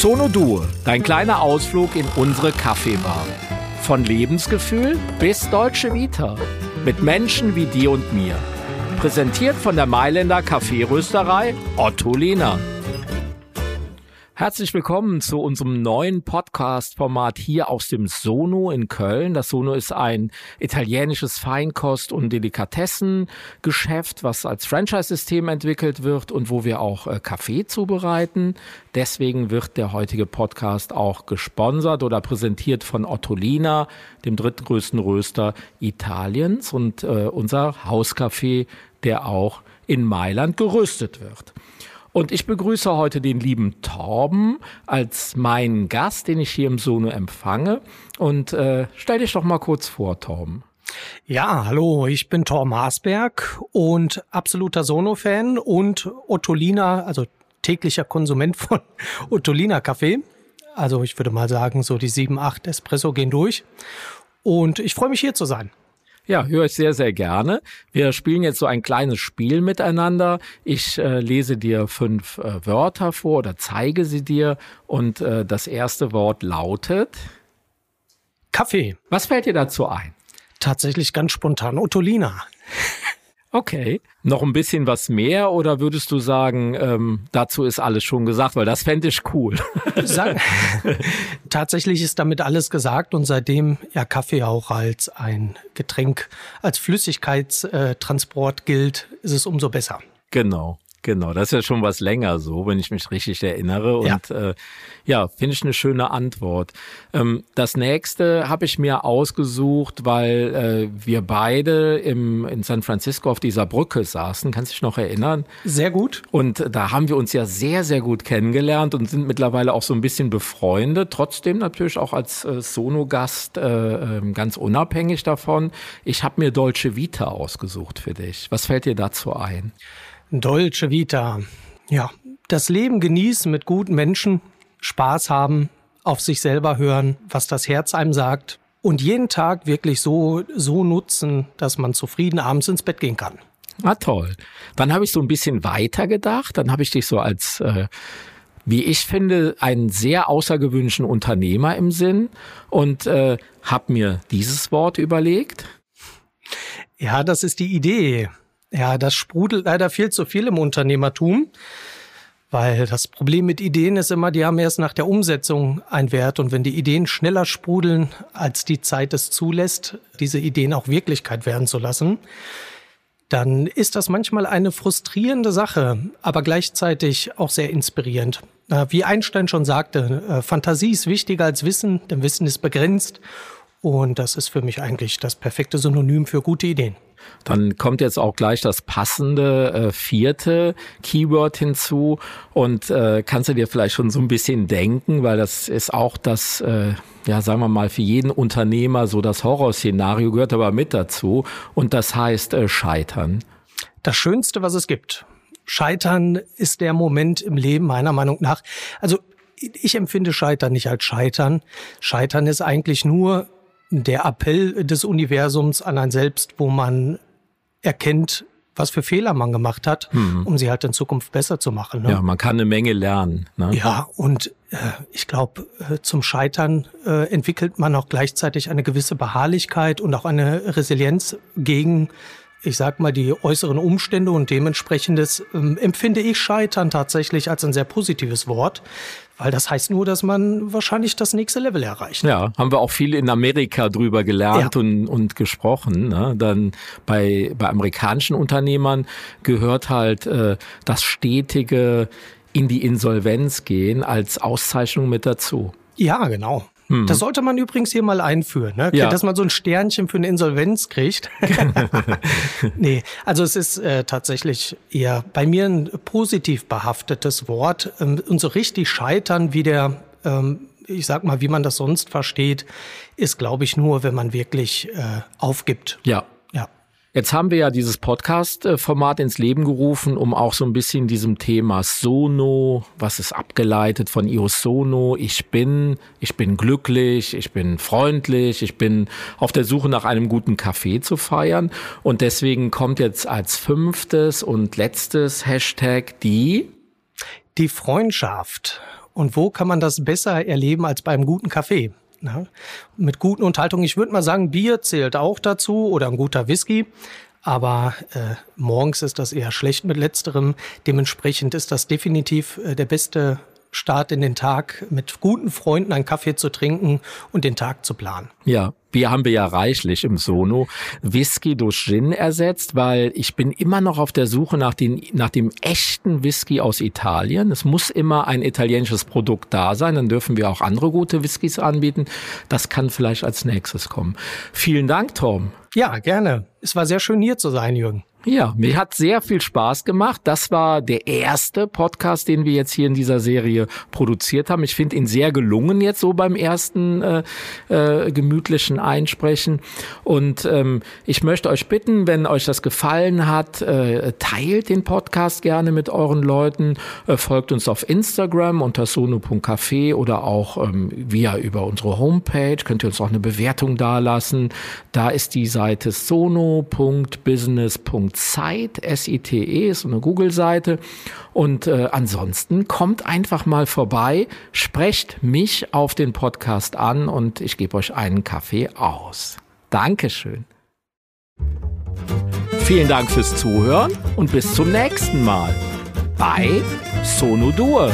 Sono dein kleiner Ausflug in unsere Kaffeebar. Von Lebensgefühl bis deutsche Vita. Mit Menschen wie dir und mir. Präsentiert von der Mailänder Kaffeerösterei Otto Lehner. Herzlich willkommen zu unserem neuen Podcast-Format hier aus dem Sono in Köln. Das Sono ist ein italienisches Feinkost- und Delikatessengeschäft, was als Franchise-System entwickelt wird und wo wir auch äh, Kaffee zubereiten. Deswegen wird der heutige Podcast auch gesponsert oder präsentiert von Ottolina, dem drittgrößten Röster Italiens und äh, unser Hauskaffee, der auch in Mailand geröstet wird. Und ich begrüße heute den lieben Torben als meinen Gast, den ich hier im Sono empfange. Und äh, stell dich doch mal kurz vor, Torben. Ja, hallo, ich bin Torben Maasberg und absoluter Sono-Fan und Ottolina, also täglicher Konsument von Ottolina Kaffee. Also ich würde mal sagen, so die sieben, acht Espresso gehen durch. Und ich freue mich hier zu sein. Ja, höre ich sehr, sehr gerne. Wir spielen jetzt so ein kleines Spiel miteinander. Ich äh, lese dir fünf äh, Wörter vor oder zeige sie dir. Und äh, das erste Wort lautet Kaffee. Was fällt dir dazu ein? Tatsächlich ganz spontan. Ottolina. Okay. Noch ein bisschen was mehr oder würdest du sagen, ähm, dazu ist alles schon gesagt, weil das fände ich cool. Sag, tatsächlich ist damit alles gesagt und seitdem ja Kaffee auch als ein Getränk, als Flüssigkeitstransport gilt, ist es umso besser. Genau. Genau, das ist ja schon was länger so, wenn ich mich richtig erinnere. Und ja, äh, ja finde ich eine schöne Antwort. Ähm, das nächste habe ich mir ausgesucht, weil äh, wir beide im, in San Francisco auf dieser Brücke saßen. Kannst du dich noch erinnern? Sehr gut. Und da haben wir uns ja sehr, sehr gut kennengelernt und sind mittlerweile auch so ein bisschen befreundet. Trotzdem natürlich auch als äh, Sono-Gast äh, ähm, ganz unabhängig davon. Ich habe mir Dolce Vita ausgesucht für dich. Was fällt dir dazu ein? Dolce Vita. Ja, das Leben genießen mit guten Menschen, Spaß haben, auf sich selber hören, was das Herz einem sagt und jeden Tag wirklich so, so nutzen, dass man zufrieden abends ins Bett gehen kann. Ah, toll. Dann habe ich so ein bisschen weiter gedacht. Dann habe ich dich so als, äh, wie ich finde, einen sehr außergewöhnlichen Unternehmer im Sinn und äh, habe mir dieses Wort überlegt. Ja, das ist die Idee. Ja, das sprudelt leider viel zu viel im Unternehmertum, weil das Problem mit Ideen ist immer, die haben erst nach der Umsetzung einen Wert und wenn die Ideen schneller sprudeln, als die Zeit es zulässt, diese Ideen auch Wirklichkeit werden zu lassen, dann ist das manchmal eine frustrierende Sache, aber gleichzeitig auch sehr inspirierend. Wie Einstein schon sagte, äh, Fantasie ist wichtiger als Wissen, denn Wissen ist begrenzt und das ist für mich eigentlich das perfekte Synonym für gute Ideen. Dann kommt jetzt auch gleich das passende äh, vierte Keyword hinzu und äh, kannst du dir vielleicht schon so ein bisschen denken, weil das ist auch das, äh, ja sagen wir mal, für jeden Unternehmer so das Horrorszenario gehört aber mit dazu und das heißt äh, Scheitern. Das Schönste, was es gibt. Scheitern ist der Moment im Leben meiner Meinung nach. Also ich empfinde Scheitern nicht als Scheitern. Scheitern ist eigentlich nur der Appell des Universums an ein Selbst, wo man erkennt, was für Fehler man gemacht hat, mhm. um sie halt in Zukunft besser zu machen. Ne? Ja, man kann eine Menge lernen. Ne? Ja, und äh, ich glaube, äh, zum Scheitern äh, entwickelt man auch gleichzeitig eine gewisse Beharrlichkeit und auch eine Resilienz gegen ich sag mal, die äußeren Umstände und dementsprechendes ähm, empfinde ich Scheitern tatsächlich als ein sehr positives Wort, weil das heißt nur, dass man wahrscheinlich das nächste Level erreicht. Ja, haben wir auch viel in Amerika drüber gelernt ja. und, und gesprochen. Ne? Dann bei, bei amerikanischen Unternehmern gehört halt äh, das stetige in die Insolvenz gehen als Auszeichnung mit dazu. Ja, genau. Das sollte man übrigens hier mal einführen, ne? Ja. dass man so ein Sternchen für eine Insolvenz kriegt. nee, also es ist äh, tatsächlich eher bei mir ein positiv behaftetes Wort. Ähm, und so richtig scheitern, wie der, ähm, ich sag mal, wie man das sonst versteht, ist, glaube ich, nur, wenn man wirklich äh, aufgibt. Ja. Jetzt haben wir ja dieses Podcast-Format ins Leben gerufen, um auch so ein bisschen diesem Thema Sono, was ist abgeleitet von Io Sono, ich bin, ich bin glücklich, ich bin freundlich, ich bin auf der Suche nach einem guten Kaffee zu feiern. Und deswegen kommt jetzt als fünftes und letztes Hashtag die die Freundschaft. Und wo kann man das besser erleben als beim guten Kaffee? Ja, mit guten Unterhaltungen. Ich würde mal sagen, Bier zählt auch dazu oder ein guter Whisky. Aber äh, morgens ist das eher schlecht mit letzterem. Dementsprechend ist das definitiv äh, der beste Start in den Tag, mit guten Freunden einen Kaffee zu trinken und den Tag zu planen. Ja, Bier haben wir ja reichlich im Sono. Whisky durch Gin ersetzt, weil ich bin immer noch auf der Suche nach, den, nach dem echten Whisky aus Italien. Es muss immer ein italienisches Produkt da sein, dann dürfen wir auch andere gute Whiskys anbieten. Das kann vielleicht als nächstes kommen. Vielen Dank, Tom. Ja, gerne. Es war sehr schön hier zu sein, Jürgen. Ja, mir hat sehr viel Spaß gemacht. Das war der erste Podcast, den wir jetzt hier in dieser Serie produziert haben. Ich finde ihn sehr gelungen jetzt so beim ersten äh, äh, gemütlichen Einsprechen. Und ähm, ich möchte euch bitten, wenn euch das gefallen hat, äh, teilt den Podcast gerne mit euren Leuten, äh, folgt uns auf Instagram unter sono.café oder auch ähm, via über unsere Homepage. Könnt ihr uns auch eine Bewertung dalassen. Da ist die Seite sono.business.com Site, S-I-T-E, ist eine Google-Seite. Und äh, ansonsten kommt einfach mal vorbei, sprecht mich auf den Podcast an und ich gebe euch einen Kaffee aus. Dankeschön. Vielen Dank fürs Zuhören und bis zum nächsten Mal bei Sono Dur.